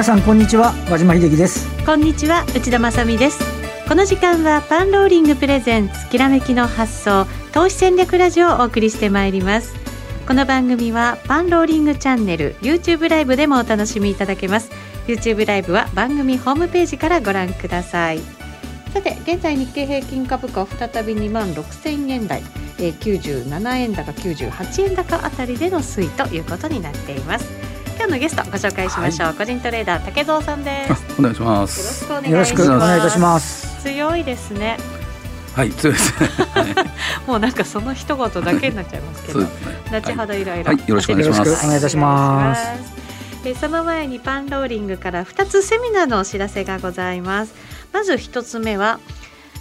皆さんこんにちは和島秀樹です。こんにちは内田まさです。この時間はパンローリングプレゼンツきらめきの発想投資戦略ラジオをお送りしてまいります。この番組はパンローリングチャンネル YouTube ライブでもお楽しみいただけます。YouTube ライブは番組ホームページからご覧ください。さて現在日経平均株価再び2万6000円台、えー、97円高98円高あたりでの推移ということになっています。今日のゲストご紹介しましょう、はい、個人トレーダー竹蔵さんです。お願いします。よろしくお願いいたします。強いですね。はい強いですね、もうなんかその一言だけになっちゃいますけど、ね、後ほどいろいろ、よろしくお願いします。お願いいたします。でその前にパンローリングから2つセミナーのお知らせがございます。まず1つ目は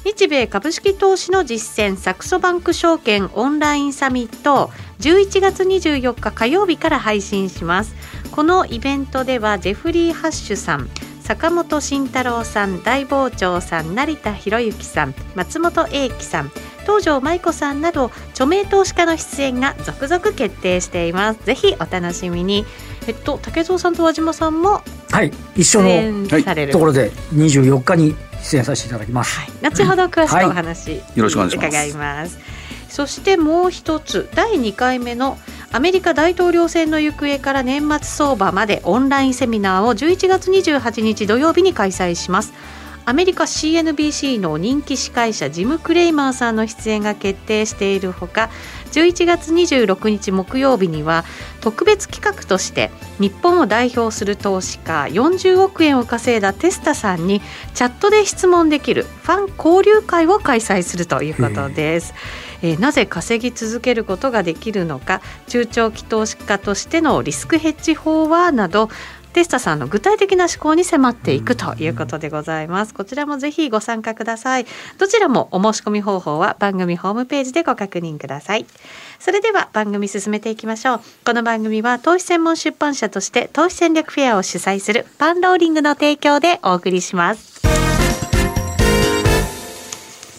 日米株式投資の実践サクソバンク証券オンラインサミット11月24日火曜日から配信します。このイベントではジェフリー・ハッシュさん坂本慎太郎さん大傍聴さん成田博之さん松本英樹さん東條舞子さんなど著名投資家の出演が続々決定しています。ぜひお楽しみに。えっと竹蔵さんと和島さんもはい一緒のところで24日に出演させていただきます、はい、後ほど詳しくお話、はい、よろしくお願いします。伺います。そしてもう一つ第2回目のアメリカ大統領選の行方から年末相場までオンラインセミナーを11月28日土曜日に開催しますアメリカ CNBC の人気司会者ジム・クレイマーさんの出演が決定しているほか11月26日木曜日には特別企画として日本を代表する投資家40億円を稼いだテスタさんにチャットで質問できるファン交流会を開催するということです。えー、なぜ稼ぎ続けることができるのか中長期投資家としてのリスクヘッジ法はなどテスタさんの具体的な思考に迫っていくということでございます。こちらもぜひご参加ください。どちらもお申し込み方法は番組ホームページでご確認ください。それでは番組進めていきましょう。この番組は投資専門出版社として投資戦略フェアを主催するパンローリングの提供でお送りします。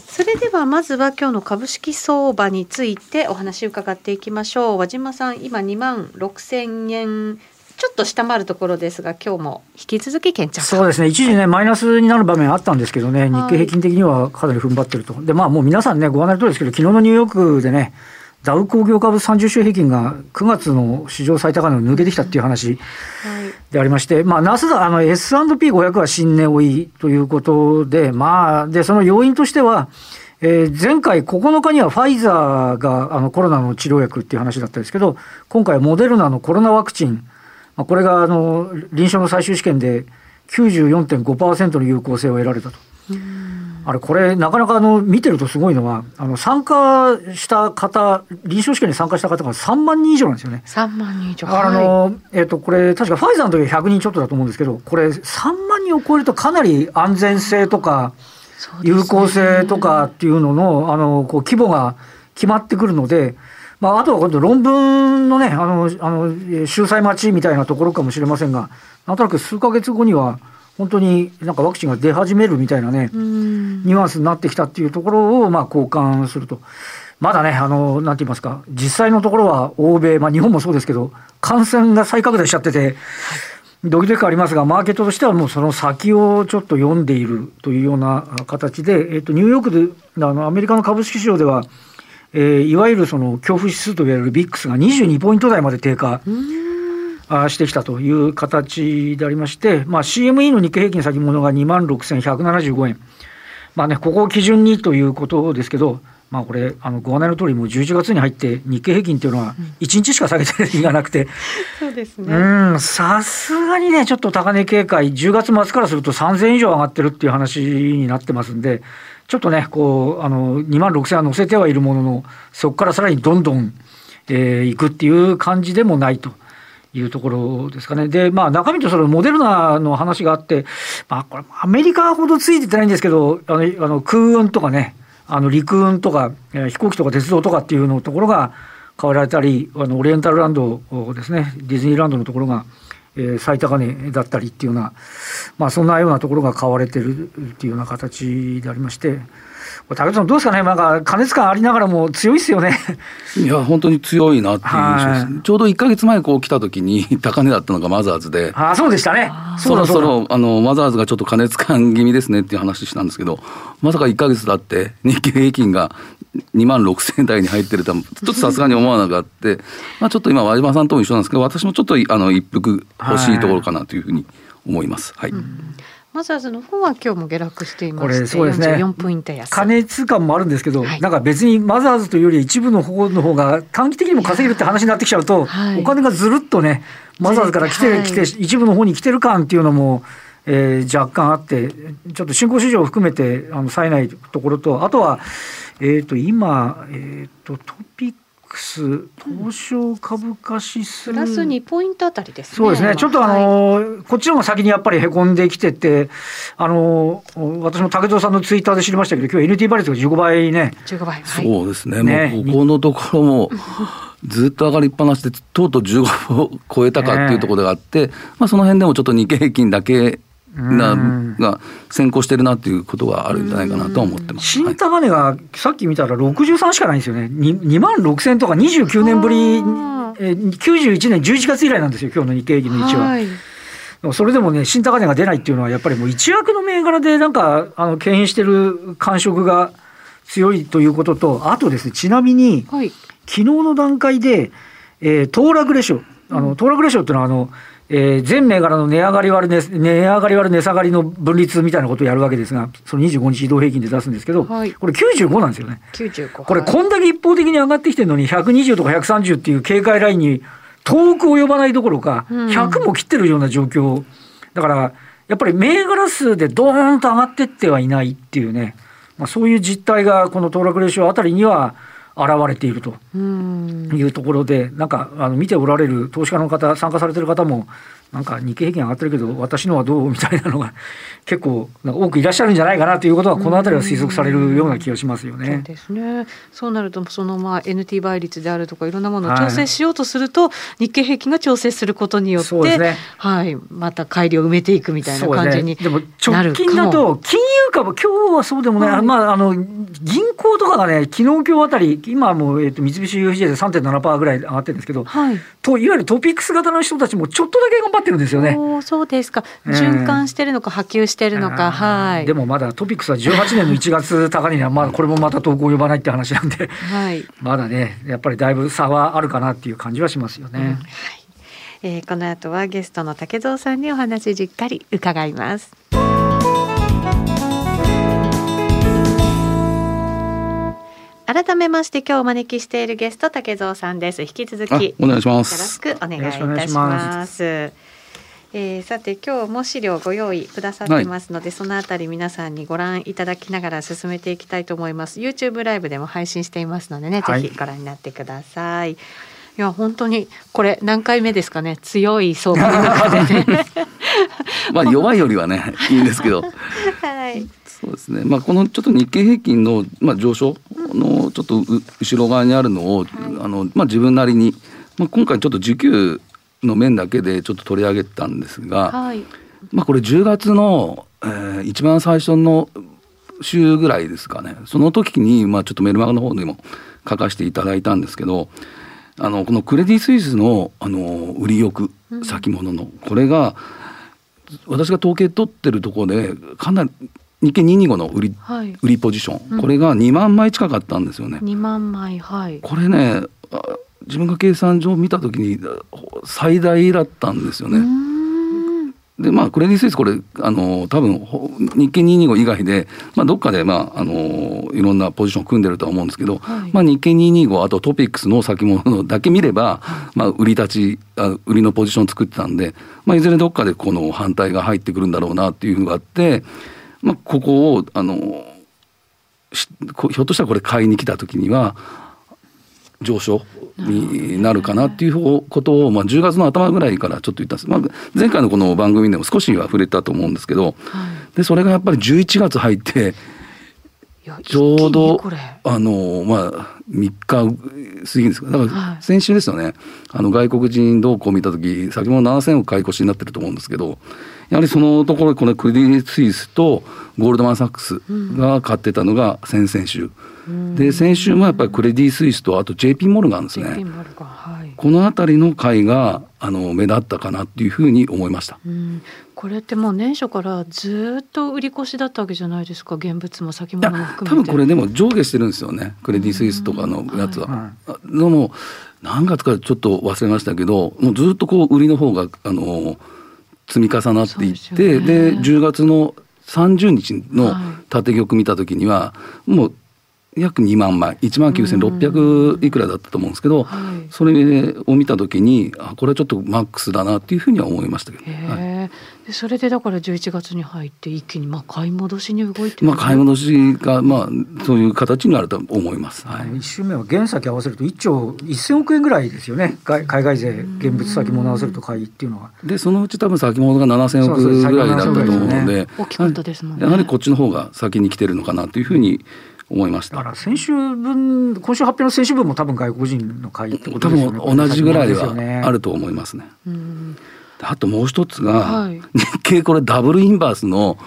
それではまずは今日の株式相場についてお話を伺っていきましょう和島さん今2万6000円ちょっと下回るところですが今日も引き続き堅調そうですね。一時ね、マイナスになる場面あったんですけどね、日経平均的にはかなり踏ん張ってるとでまあもう皆さんねご案内の通りですけど昨日のニューヨークでねダウ工業株30週平均が9月の史上最高値を抜けてきたっていう話でありまして、まあ、ナスダ、あの S&P500 は新値追いということで、まあ、で、その要因としては、えー、前回9日にはファイザーがあのコロナの治療薬っていう話だったんですけど、今回モデルナのコロナワクチン、まあ、これがあの臨床の最終試験で94.5%の有効性を得られたと。あれ、これ、なかなかあの見てるとすごいのは、あの参加した方、臨床試験に参加した方が3万人以上なんですよね。3万人以上。あの、はい、えっ、ー、と、これ、確かファイザーの時は100人ちょっとだと思うんですけど、これ、3万人を超えるとかなり安全性とか、有効性とかっていうのの、あの、こう、規模が決まってくるので、まあ、あとは今度論文のね、あの、あの、秀才待ちみたいなところかもしれませんが、なんとなく数か月後には、本当になんかワクチンが出始めるみたいなね、ニュアンスになってきたっていうところをまあ交換すると。まだね、あの、なんて言いますか、実際のところは欧米、まあ日本もそうですけど、感染が再拡大しちゃってて、ドキドキありますが、マーケットとしてはもうその先をちょっと読んでいるというような形で、えっと、ニューヨークで、あの、アメリカの株式市場では、えー、いわゆるその恐怖指数といわれるビックスが22ポイント台まで低下。してきたという形でありまして、まあ、CME の日経平均先物が2万6175円。まあね、ここを基準にということですけど、まあこれ、あのご案内の通り、もう11月に入って日経平均っていうのは1日しか下げてる日がなくて、そうですね。うん、さすがにね、ちょっと高値警戒、10月末からすると3000円以上上がってるっていう話になってますんで、ちょっとね、こう、あの、2万6000円は乗せてはいるものの、そこからさらにどんどん、えー、いくっていう感じでもないと。いうところですかね。で、まあ中身とそのモデルナの話があって、まあこれアメリカほどついててないんですけど、あの、あの空運とかね、あの陸運とか、えー、飛行機とか鉄道とかっていうのところが、買われたりあのオリエンタルランドですねディズニーランドのところが、えー、最高値だったりっていうような、まあ、そんなようなところが買われてるっていうような形でありまして。武田さんどうですかね、なんか加熱感ありながらも強いですよね。いや本当に強いなっていう印象です、ちょうど1か月前こう来た時に高値だったのがマザーズで、あそうでしたね。そろそろあのマザーズがちょっと加熱感気味ですねっていう話したんですけど、まさか1か月経って日経平均が2万6000円台に入ってるとは、ちょっとさすがに思わなくって、まあちょっと今和島さんとも一緒なんですけど、私もちょっとあの一服欲しいところかなというふうに思います。はい、はいマザーズの方は今日も下落していまして、そうですね、4ポイント安。加熱感もあるんですけど、はい、なんか別にマザーズというより一部の方の方が短期的にも稼げるって話になってきちゃうと、はい、お金がずるっとね、マザーズから来て、はい、来て一部の方に来てる感っていうのも、えー、若干あって、ちょっと新興市場を含めてあの冴えないところと、あとは、えっ、ー、と今、えっ、ー、とトピックス東証株価指数、プラス2ポイントあたりですね。そうですね。ちょっとあの、はい、こっちの方が先にやっぱりへこんできてて、あの、私も竹蔵さんのツイッターで知りましたけど、今日 NT 倍率が15倍ね。15倍。はい、そうですね。ねもうここのところも、ずっと上がりっぱなしで、とうとう15を超えたかっていうところがあって、ね、まあその辺でもちょっと日経平均だけなが先行してるなっていうことがあるんじゃないかなと思ってます。新高値がさっき見たら63しかないんですよね。2, 万6000とか29年ぶり、え91年11月以来なんですよ、今日の日経平均の位置は。はいそれでもね、新高値が出ないっていうのは、やっぱりもう一枠の銘柄でなんか、あの、牽引してる感触が強いということと、あとですね、ちなみに、はい、昨日の段階で、えー、騰落レシオ、あの、騰落レシオっていうのは、あの、えー、全銘柄の値上がり割る値、値上がり割る値下がりの分率みたいなことをやるわけですが、その25日移動平均で出すんですけど、はい、これ95なんですよね。95。これ、こんだけ一方的に上がってきてるのに、120とか130っていう警戒ラインに遠く及ばないどころか、100も切ってるような状況。だから、やっぱり銘柄数でドーンと上がってってはいないっていうね、まあ、そういう実態がこの騰落レーションあたりには、現れているというところで、なんかあの見ておられる投資家の方、参加されてる方も、なんか日経平均上がってるけど、私のはどうみたいなのが 結構多くいらっしゃるんじゃないかなということは、この辺りは推測されるような気がしますよね。そうですね。そうなると、そのまあ NT 倍率であるとか、いろんなものを調整しようとすると、はい、日経平均が調整することによって、ね、はい、また乖離を埋めていくみたいな感じに、ね、でも直近だと、金融株、今日はそうでもない、はい、まあ、あの銀行とかがね、昨日今日あたり、今も、えーと、三菱 UFJ で3.7%ぐらい上がってるんですけど、はい、といわゆるトピックス型の人たちもちょっとだけ頑張ってるんですよね。そうですか。循環してるのか、波及してるのか、はい。でもまだトピックスは18年の1月高値には、まだこれもまた投稿を呼ばないって話なんで、はい、まだね、やっぱりだいぶ差はあるかなっていう感じはしますよね。うん、はいえー、この後はゲストの竹蔵さんにお話じっかり伺います。改めまして今日お招きしているゲスト竹蔵さんです。引き続きお願いします。よろしくお願いいたします。えー、さて今日も資料ご用意くださってますので、はい、そのあたり皆さんにご覧いただきながら進めていきたいと思います。YouTube ライブでも配信していますのでね、はい、ぜひご覧になってください。いや本当にこれ何回目ですかね？強い相場の中でね。まあ弱いよりはねいいんですけど。はいそうですね。まあこのちょっと日経平均の、まあ、上昇のちょっと後ろ側にあるのを、はい、あのまあ、自分なりに、まあ、今回ちょっと時給の面だけでちょっと取り上げたんですが、はい、まあこれ10月の、えー、一番最初の週ぐらいですかね。その時に、まあ、ちょっとメルマガの方にも書かせていただいたんですけどあのこのクレディ・スイスのあの売り欲先物の、これが私が統計取ってるところでかなり日経225の売りはい、売りポジション、これが2万枚近かったんですよね。2万枚はい。これね自分が計算上見た時に最大だったんですよね。でまあクレディ・スイスこれあの多分日経225以外で、まあ、どっかで、まあ、あのいろんなポジションを組んでるとは思うんですけど、はい、まあ、日経225あとトピックスの先物だけ見れば、まあ、売り立ちあ売りのポジションを作ってたんで、まあ、いずれどっかでこの反対が入ってくるんだろうなっていうのがあって、まあ、ここをあのひょっとしたらこれ買いに来た時には上昇になるかなっていうことを、まあ、10月の頭ぐらいからちょっと言ったんです、まあ、前回のこの番組でも少しは触れたと思うんですけど、はい、でそれがやっぱり11月入ってちょうどあのまあ3日過ぎですか。だから先週ですよね、はい、あの外国人動向を見た時先ほど7000億買い越しになってると思うんですけどやはりそのところこのクレディ・スイスとゴールドマン・サックスが買ってたのが先々週、うん、で先週もやっぱりクレディ・スイスとあと JP モルガンですね、はい、この辺りの買いがあの目立ったかなっていうふうに思いました、うん、これってもう年初からずっと売り越しだったわけじゃないですか現物も先物も含めて。多分これでも上下してるんですよねクレディ・スイスとかのやつは。はい、でも何月かちょっと忘れましたけどもうずっとこう売りの方があの積み重なっていってで,、ね、で10月の30日の縦玉見た時にはもう約2万枚1万9600いくらだったと思うんですけど、はい、それを見た時にあこれはちょっとマックスだなっていうふうには思いましたけど、はい、でそれでだから11月に入って一気にまあ買い戻しに動いてまあ買い戻しがまあそういう形になると思います、はい、1週目は原先合わせると1兆1000億円ぐらいですよね。海外税現物先物合わせると買いっていうのは。でそのうち多分先物が7000億ぐらいだったと思うので、大きかったですもんね。やはりこっちの方が先に来てるのかなというふうに思いました。だから先週分今週発表の先週分も多分外国人の会ってことですよね。多分同じぐらいはあると思いますね。あともう一つが、はい、日経これダブルインバースの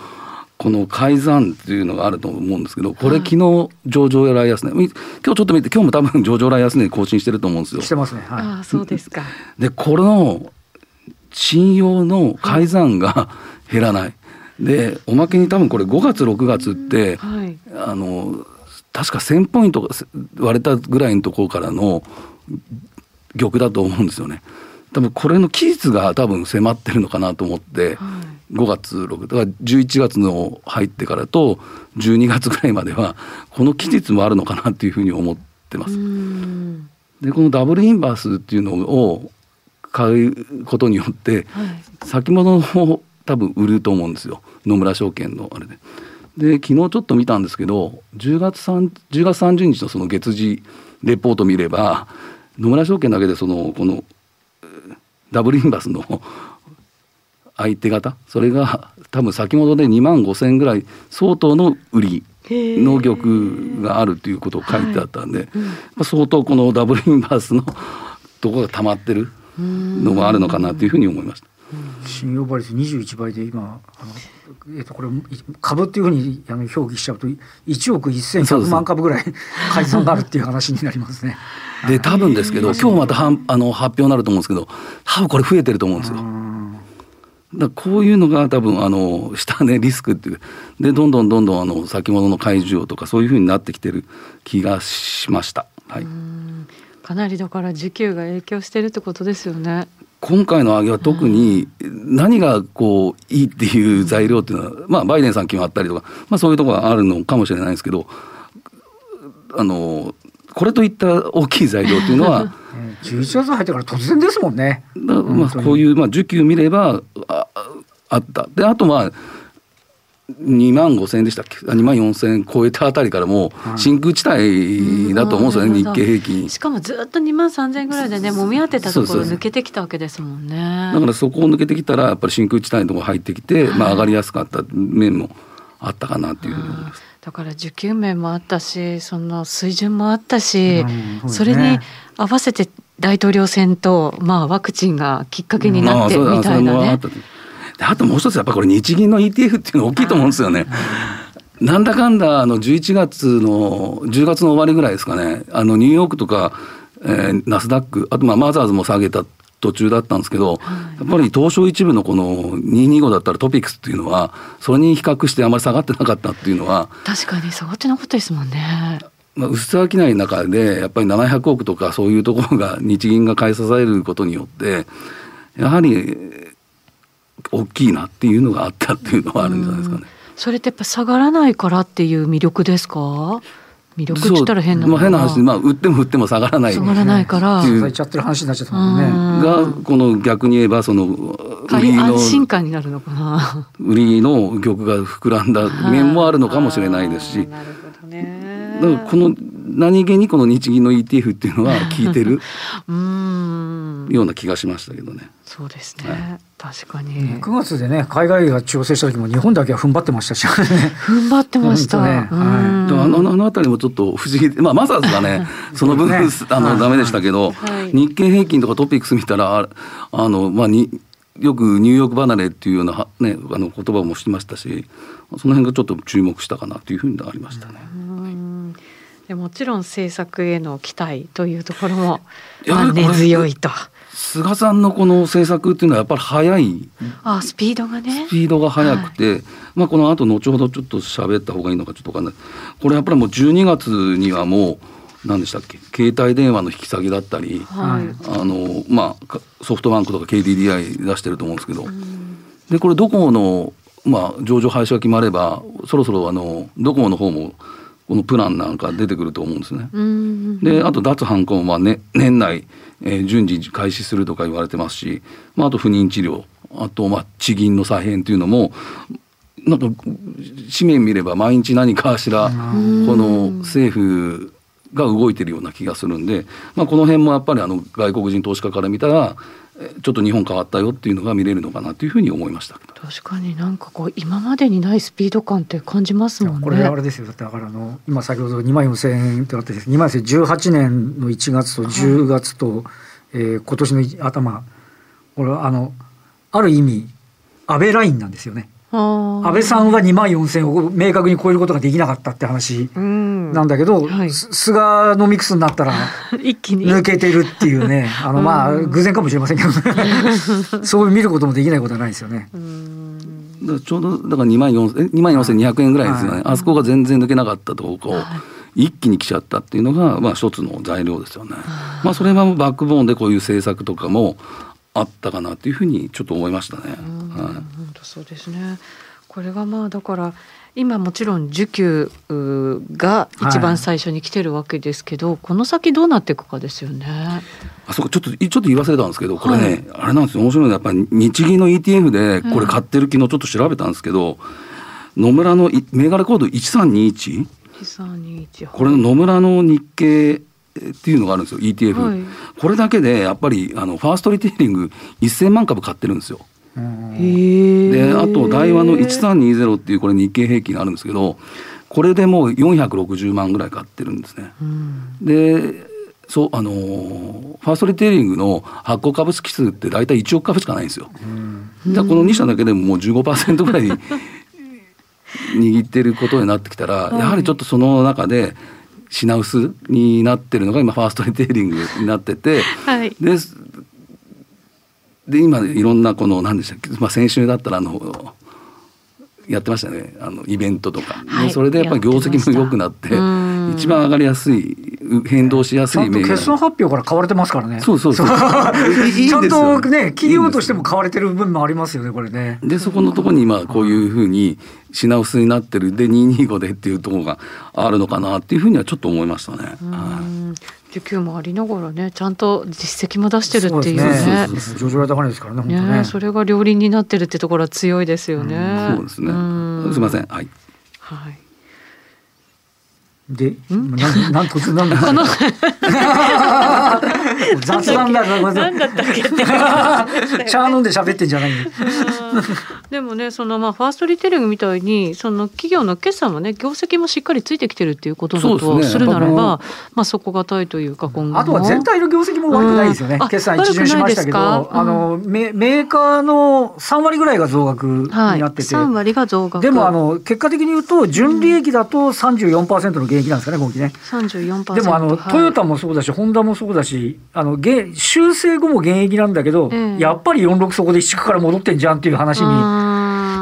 この改ざんっていうのがあると思うんですけど、これ、昨日上場来安値、今日ちょっと見て、今日も多分上場来安値更新してると思うんですよ。してますね。はい、あそうですか。で、この信用の改ざんが減らない。で、おまけに多分これ5月、6月って、はい、あの、確か1000ポイント割れたぐらいのところからの玉だと思うんですよね。多分これの期日が多分迫ってるのかなと思って、はい、5月6だから11月の入ってからと12月ぐらいまではこの期日もあるのかなっていうふうに思ってます。でこのダブルインバースっていうのを買うことによって、はい、先物を多分売ると思うんですよ野村証券のあれで。で昨日ちょっと見たんですけど10月 ,3 10月30日のその月次レポート見れば野村証券だけでそのこのダブルインバスの相手方？それが多分先ほどで2万5千ぐらい相当の売りの玉があるということを書いてあったんで、はい。相当このダブルインバースのところが溜まってるのがあるのかなというふうに思いました。信用倍率21倍で今あの、えー、とこれ株っていうふうにあの表記しちゃうと1億1100万株ぐらい改ざんがあるっていう話になりますね。で多分ですけど 今日またはんあの発表になると思うんですけど多分これ増えてると思うんですよ。だこういうのが多分あの下値リスクっていうでどんどんどんどんあの先物の買い需要とかそういうふうになってきてる気がしました。はい、かなりだから需給が影響してるってことですよね。今回の上げは特に何がこういいっていう材料っていうのは、まあ、バイデンさん決まったりとか、まあ、そういうところがあるのかもしれないですけど、あのこれといった大きい材料っていうのは、11月入ってから突然ですもんね。まあ、こういう、まあ、需給見ればああった。であとまあ2万5千円でしたっけ？2万4千円超えたあたりからもう真空地帯だと思うんですよね、日経平均。しかもずっと2万3千円ぐらいでねもみ合ってたところ抜けてきたわけですもんね。だからそこを抜けてきたらやっぱり真空地帯のところ入ってきて、まあ、上がりやすかった面もあったかなっていうふうに思います。だから受給面もあったしその水準もあったし、うんそね、それに合わせて大統領選と、まあ、ワクチンがきっかけになってみたいなね。あともう一つやっぱこれ日銀の ETF っていうの大きいと思うんですよね。なんだかんだあの11月の10月の終わりぐらいですかねあのニューヨークとか、えー、ナスダックあとまあマザーズも下げた途中だったんですけど、やっぱり東証一部のこの225だったらトピックスっていうのはそれに比較してあまり下がってなかったっていうのは確かに下がってなかったですもんね。まあ、薄商いの中でやっぱり700億とかそういうところが日銀が買い支えることによってやはり大きいなっていうのがあったっていうのはあるんじゃないですかね。それってやっぱ下がらないからっていう魅力ですか？魅力って言ったら変なまあ、変な話、まあ、売っても売っても下がらない。下がらないから。支えちゃってる話になっちゃったもんね。がこの逆に言えばその売りの安心感になるのかな。売りの玉が膨らんだ面もあるのかもしれないですし。なるほどね。だからこの何気にこの日銀の ETF っていうのは効いてる うん。ような気がしましたけどね。そうですね、はい確かに。9月でね海外が調整した時も日本だけは踏ん張ってましたし、ね、踏ん張ってました、ねはい。あのあの辺りもちょっと不思議で、まあ、マザーズがね その分、ねあのはい。ダメでしたけど、はい。日経平均とかトピックス見たらああの、まあ、によくニューヨーク離れっていうような、はね、あの言葉もしてましたしその辺がちょっと注目したかなというふうになりましたね。うん。でもちろん政策への期待というところも根強いと菅さんのこの政策っていうのはやっぱり早い？あスピードがね。スピードが速くて、まあこの後後ほどちょっと喋った方がいいのかちょっとわかんない。これやっぱりもう12月にはもう何でしたっけ？携帯電話の引き下げだったりはい、あのまあかソフトバンクとか KDDI 出してると思うんですけど、うんでこれドコモのまあ上場廃止が決まればそろそろあのドコモの方もこのプランなんか出てくると思うんですね。うんであと脱ハンコもまあ、ね、年内、えー順次開始するとか言われてますし、まあ、あと不妊治療あとまあ地銀の再編というのもなんか紙面見れば毎日何かしらこの政府が動いてるような気がするんで、まあ、この辺もやっぱりあの外国人投資家から見たらえーちょっと日本変わったよっていうのが見れるのかなというふうに思いました。確かになんかこう今までにないスピード感って感じますもんね。これあれですよだってだからあの今先ほど2万4000円ってあってです2万4018年の1月と10月と、えー今年のい頭これはあのある意味安倍ラインなんですよね安倍さんは2万4000を明確に超えることができなかったって話うん。なんだけど、はい。す菅のミックスになったら 一気に。抜けてるっていうね。あのまあうん。偶然かもしれませんけど そう見ることもできないことはないですよね。ちょうどだから2万4 2万4200円ぐらいですよね、はい。あそこが全然抜けなかったとこをはい。一気に来ちゃったっていうのがまあ一つの材料ですよね。まあそれはバックボーンでこういう政策とかもあったかなというふうにちょっと思いましたね。うんはい。本当そうですね。これがまあだから今もちろん需給が一番最初に来てるわけですけど、この先どうなっていくかですよね。あそうかちょっとちょっと言い忘れたんですけどこれね、あれなんですよ。面白いのはやっぱり日銀の ETF でこれ買ってる昨日ちょっと調べたんですけど、野村のい銘柄コード1321一。三二一これの野村の日経っていうのがあるんですよ ETF、はいこれだけでやっぱりあのファーストリテイリング1000万株買ってるんですよ。であと大和の1320っていうこれ日経平均あるんですけどこれでもう460万ぐらい買ってるんですね。うんでそうあのーファーストリテイリングの発行株式数って大体1億株しかないんですよ。だからこの2社だけでももう15%ぐらい 握ってることになってきたら、はいやはりちょっとその中で品薄になってるのが今ファーストリテイリングになっててはい。でで今いろんなこの何でしたっけ、まあ、先週だったらあのやってましたね。あのイベントとか、はい。でそれでやっぱり業績も良くなってうん一番上がりやすいう変動しやすちゃんとい銘柄決算発表から買われてますからね。そうそうそうちゃんとね、企業としても買われてる部分もありますよね、これね。でそこのところに今こういうふうに品薄になってるで225でっていうところがあるのかなっていうふうにはちょっと思いましたね。うはいん需給もありながらねちゃんと実績も出してるっていうそうねですね。上場が高いですからね、本当ねね。それが両輪になってるってところは強いですよね。そうですね。んすみません。はい。はい。で、なん、なんと、なんだ。この 雑談だから、な んだったっけって。チャー飲んで喋ってんじゃないよ。でもねそのまあファーストリテイリングみたいにその企業の決算もね業績もしっかりついてきてるっていうことだとでするならばまあ底堅いというか今後もあとは全体の業績も悪くないですよねうん。あ決算一巡しましたけど、あの、メメーカーの3割ぐらいが増額にはいなってて。三割が増額でもあの結果的に言うと純利益だと34%の減益なんですかね今期ね。三十四パーでセントもあのトヨタもそうだしホンダもそうだしあのげ修正後も減益なんだけど、ええやっぱり46そこで1から戻ってんじゃんっていう話に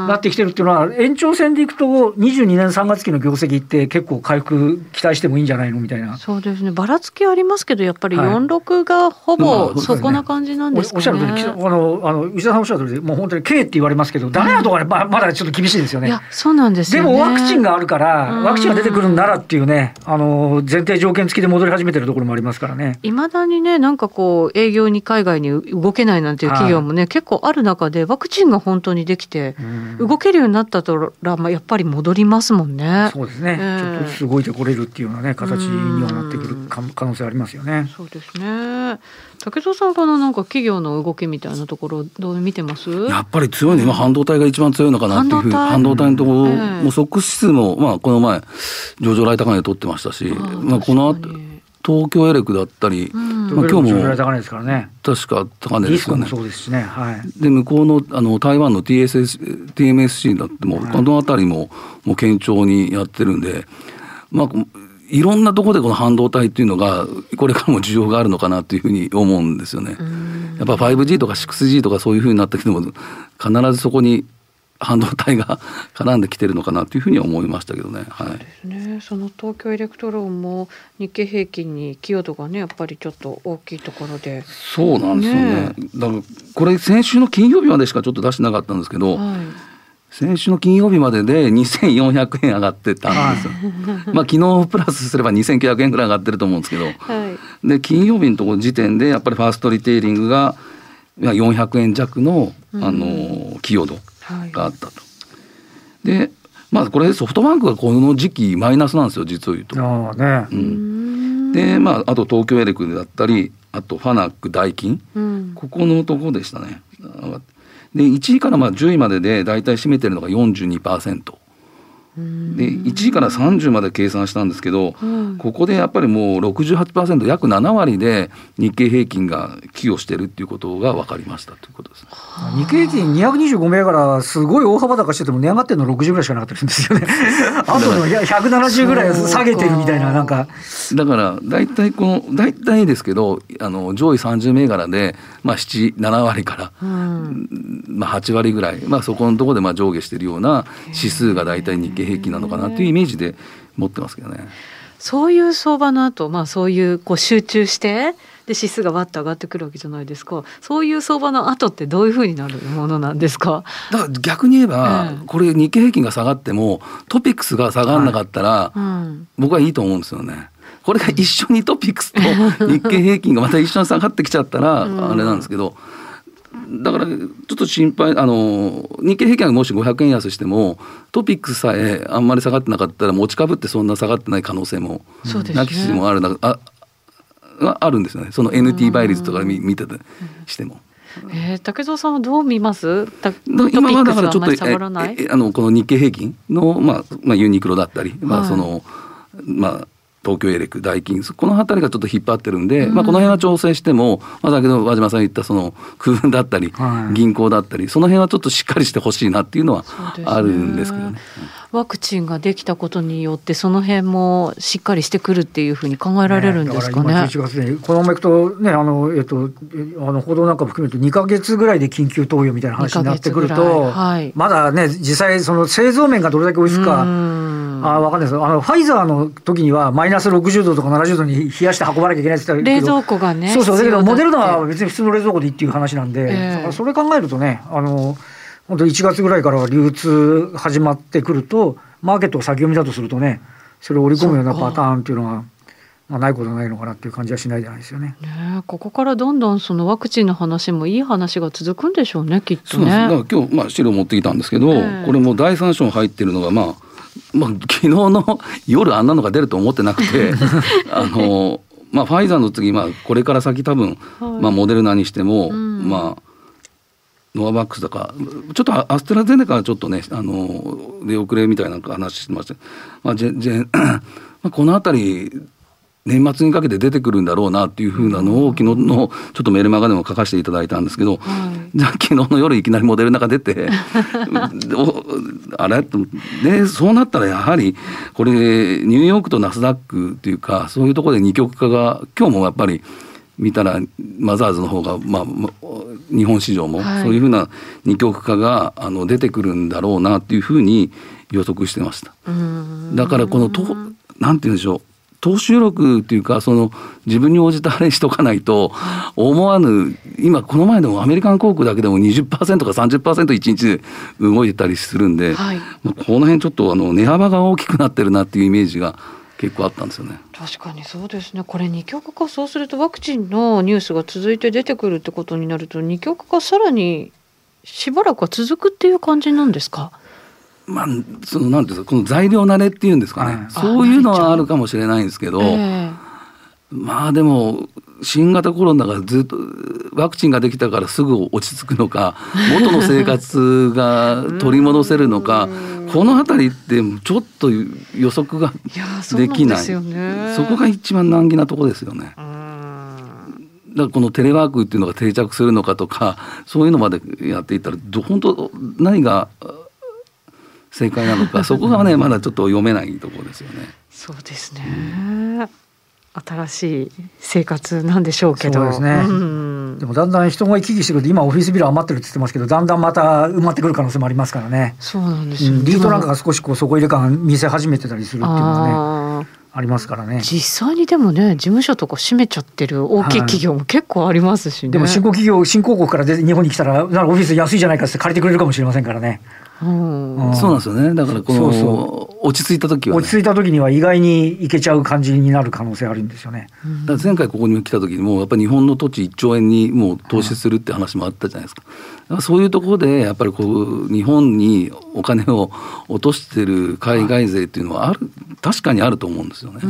ななってきてるっていうのは延長線でいくと22年3月期の業績って結構回復期待してもいいんじゃないの？みたいな。そうですねばらつきありますけどやっぱりはい四六がほまあぼそこな感じなんおですかね。おっしゃる通り、きあの、あの、内田さんおっしゃる通りで、もう本当に K って言われますけど、ダメなところはままだちょっと厳しいですよねいや。そうなんですよね。でもワクチンがあるから、うんワクチンが出てくるんならっていうね、あの、前提条件付きで戻り始めてるところもありますからね。いまだにねなんかこう営業に海外に動けないなんていう企業もね、結構ある中でワクチンが本当にできて、動けるようになったら、まあ、やっぱり戻りますもんね。そうですね、えー、ちょっとずつ動いてこれるっていうようなね形にはなってくる可能性ありますよね。そうですね。竹蔵さんこのなんか企業の動きみたいなところどう見てます？やっぱり強いの今半導体が一番強いのかなっていうふう半導体のところ、えー、もうソックス指数も、まあ、この前上場来高値取ってましたしまあ、この東京エレクだったり、うん、まあ、今日も高値ですからね。確か高値ですよね。そうですね、はい、で向こうのあの台湾の TSS TMSC だっても、はい、この辺りももう堅調にやってるんで、まあ、いろんなところでこの半導体っていうのがこれからも需要があるのかなというふうに思うんですよね。やっぱ 5G とか 6G とかそういうふうになってきても必ずそこに半導体が絡んできてるのかなというふうに思いましたけどね。はい、そうですね。その東京エレクトロンも日経平均に寄与度がねやっぱりちょっと大きいところで。そうなんですよね。ねだからこれ先週の金曜日までしかちょっと出してなかったんですけど。はい先週の金曜日までで2400円上がってたんですよ。まあ昨日プラスすれば2900円ぐらい上がってると思うんですけど、はい、で金曜日のところ時点でやっぱりファーストリテイリングが400円弱のあの寄与度があったと。はい、でまあこれソフトバンクがこの時期マイナスなんですよ実を言うと。あねうん、でまああと東京エレクだったりあとファナックダイキン、うん、ここのとこでしたね。で1位からまあ10位までで大体占めてるのが42%。で1位から30まで計算したんですけど、うん、ここでやっぱりもう68%約7割で日経平均が寄与してるっていうことが分かりましたということです、日経平均225銘柄すごい大幅高してても値上がってるの60ぐらいしかなかったんですよね。あとの170ぐらい下げてるみたいななんか。だから大体この大体ですけどあの上位30銘柄で、まあ、77割から、うん、まあ、8割ぐらい、まあ、そこのところでまあ上下してるような指数が大体日経経平均なのかなというイメージで持ってますけどね。そういう相場の後、まあそういうこう集中してで指数がわっと上がってくるわけじゃないですかそういう相場の後ってどういうふうになるものなんですか？だから逆に言えば、これ日経平均が下がってもトピックスが下がらなかったら、はいうん、僕はいいと思うんですよね。これが一緒にトピックスと日経平均がまた一緒に下がってきちゃったら、あれなんですけど。だからちょっと心配あの日経平均がもし500円安してもトピックスさえあんまり下がってなかったら持ち株ってそんな下がってない可能性もなきしもあるな、ああるんですよね。その NT 倍率とか見見ててしても。えー、竹蔵さんはどう見ます？今はだからちょっとえあのこの日経平均の、まあまあ、ユニクロだったり、まあそのまあ、東京エレク、ダイキンス、この辺りがちょっと引っ張ってるんで、うん、まあ、この辺は調整しても、まあ、先ほど和島さん言ったその空運だったり、はい、銀行だったり、その辺はちょっとしっかりしてほしいなっていうのはあるんですけどね。ワクチンができたことによってその辺もしっかりしてくるっていうふうに考えられるんですかね。ね月にこのままいくとねあのえっとあの報道なんかも含めると2か月ぐらいで緊急投与みたいな話になってくると、はい、まだね実際その製造面がどれだけ追いつくか。あ分かんないですあのファイザーの時にはマイナス60度とか70度に冷やして運ばなきゃいけないって言ったけど冷蔵庫がねそうそうだけどモデルナは別に普通の冷蔵庫でいいっていう話なんで、えー、それ考えるとねあの本当1月ぐらいから流通始まってくるとマーケットを先読みだとするとねそれを織り込むようなパターンっていうのは。まあ、ないことないのかなっていう感じはしないじゃないですよね。ねここからどんどんそのワクチンの話もいい話が続くんでしょうねきっとね。だから今日まあ資料持ってきたんですけど、えー、これも第三章入ってるのがまあまあ昨日の夜あんなのが出ると思ってなくて あのまあファイザーの次まあこれから先多分、はい、まあモデルナにしても、うん、まあノアバックスとかちょっとアストラゼネカはちょっとねあの出遅れみたいな話してました、まあ、ジェジェ まあこの辺り年末にかけて出てくるんだろうなっていうふうなのを昨日のちょっとメルマガでも書かせていただいたんですけど、はい、じゃあ昨日の夜いきなりモデルナが出て あれ？でそうなったらやはりこれニューヨークとナスダックっていうかそういうところで二極化が今日もやっぱり見たらマザーズの方が、まあ、日本市場もそういうふうな二極化があの出てくるんだろうなっていうふうに予測してました。だからこのとなんて言うんでしょう投資力っていうかその自分に応じたあれしとかないと思わぬ今この前でもアメリカン航空だけでも20%か30%一日で動いてたりするんで、はい、この辺ちょっとあの値幅が大きくなってるなっていうイメージが結構あったんですよね。確かにそうですね。これ二極化そうするとワクチンのニュースが続いて出てくるってことになると二極化さらにしばらくは続くっていう感じなんですか？まあ、そのなんていうかこの材料慣れっていうんですかね、はい、そういうのはあるかもしれないんですけど、えー、まあでも新型コロナがずっとワクチンができたからすぐ落ち着くのか 元の生活が取り戻せるのかこの辺りってちょっと予測ができない。そこが一番難儀なとこですよね。だからこのテレワークっていうのが定着するのかとかそういうのまでやっていったら本当何が正解なのか そこがねまだちょっと読めないところですよね。そうですね、うん新しい生活なんでしょうけど。ですね。うん、でもだんだん人が行き来してくると今オフィスビル余ってるって言ってますけどだんだんまた埋まってくる可能性もありますからね。そうなんですよ、ね、リートなんかが少しこう底入れ感見せ始めてたりするっていうのはね。ありますからね実際にでもね事務所とか閉めちゃってる大きい企業も結構ありますしね、はい、でも新興企業新興国から日本に来たらならオフィス安いじゃないかって借りてくれるかもしれませんからねうん、そうなんですよね。だからこの落ち着いた時は、ね、落ち着いた時には意外にいけちゃう感じになる可能性あるんですよね、だ前回ここに来た時にもやっぱり日本の土地1兆円にもう投資するって話もあったじゃないですか、うん、そういうところでやっぱりこう日本にお金を落としてる海外勢っていうのはある確かにあると思うんですよね。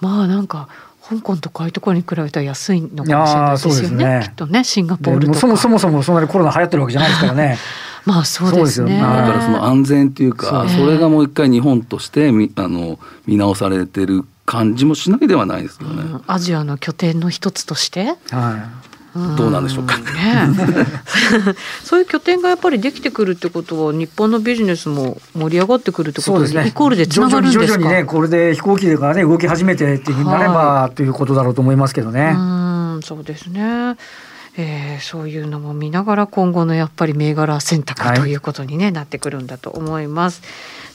まあなんか香港とかああいうところに比べたら安いのかもしれないですよね。ね。きっとねシンガポールとか。そもそもそもそんなにコロナ流行ってるわけじゃないですからね。まあそうですね。だからその安全っていうか、それがもう一回日本としてみあの見直されてる感じもしないではないですけどね。うん、アジアの拠点の一つとして。はい。どうなんでしょうか、ね、そういう拠点がやっぱりできてくるってことは日本のビジネスも盛り上がってくるってことですねイコールでつながるんですか？徐々にねこれで飛行機がね動き始めてっていうふうになれば、はい、ということだろうと思いますけどね。うんそうですねえー、そういうのも見ながら今後のやっぱり銘柄選択ということにね、はい、なってくるんだと思います。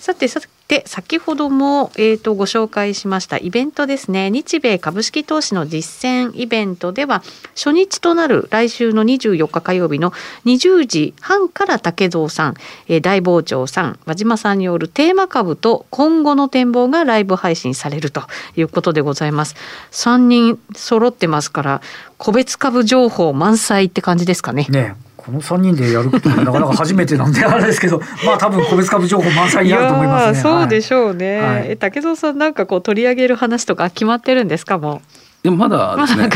さてさて先ほども、えーと、ご紹介しましたイベントですね。日米株式投資の実践イベントでは初日となる来週の24日火曜日の20時半から竹蔵さん、えー、大傍聴さん和島さんによるテーマ株と今後の展望がライブ配信されるということでございます。3人揃ってますから個別株情報満載って感じですかね。ね。この3人でやることはなかなか初めてなんで あれですけどまあ多分個別株情報満載になると思いますね。そうでしょうね。はい、竹蔵さんなんかこう取り上げる話とか決まってるんですかもでもまだですね。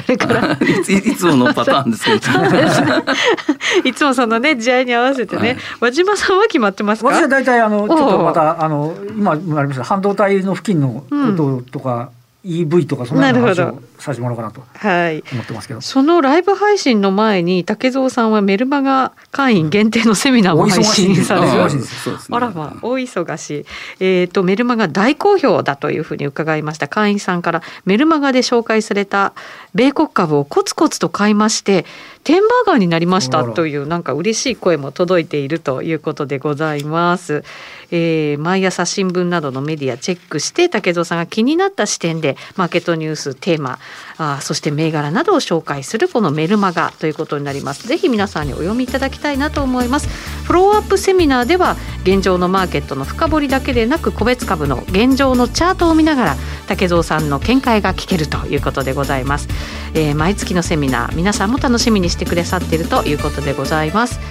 いつものパターンですけど。いつもそのね時代に合わせてね、はい、和島さんは決まってますか？私は大体あのちょっとまたあの今もありました半導体の付近のこととか。うん EV とかそのような話をさせてもらおうかなと思ってますけど、はい、そのライブ配信の前に竹蔵さんはメルマガ会員限定のセミナーも配信される、うん、あらまあ大忙しい、えーと、メルマガ大好評だというふうに伺いました。会員さんからメルマガで紹介された米国株をコツコツと買いましてテンバーガーになりましたというなんか嬉しい声も届いているということでございます。えー、毎朝新聞などのメディアチェックして竹蔵さんが気になった視点でマーケットニューステーマあそして銘柄などを紹介するこのメルマガということになります。ぜひ皆さんにお読みいただきたいなと思います。フローアップセミナーでは現状のマーケットの深掘りだけでなく個別株の現状のチャートを見ながら竹蔵さんの見解が聞けるということでございます。えー、毎月のセミナー皆さんも楽しみにしてくださっているということでございます。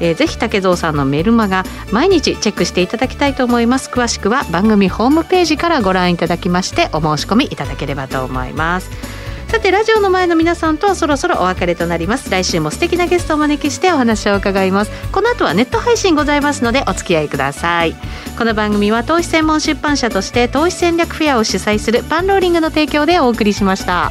えー、ぜひ竹蔵さんのメルマガ毎日チェックしていただきたいと思います詳しくは番組ホームページからご覧いただきましてお申し込みいただければと思いますさてラジオの前の皆さんとはそろそろお別れとなります。来週も素敵なゲストをお招きしてお話を伺います。この後はネット配信ございますのでお付き合いください。この番組は投資専門出版社として投資戦略フェアを主催するパンローリングの提供でお送りしました。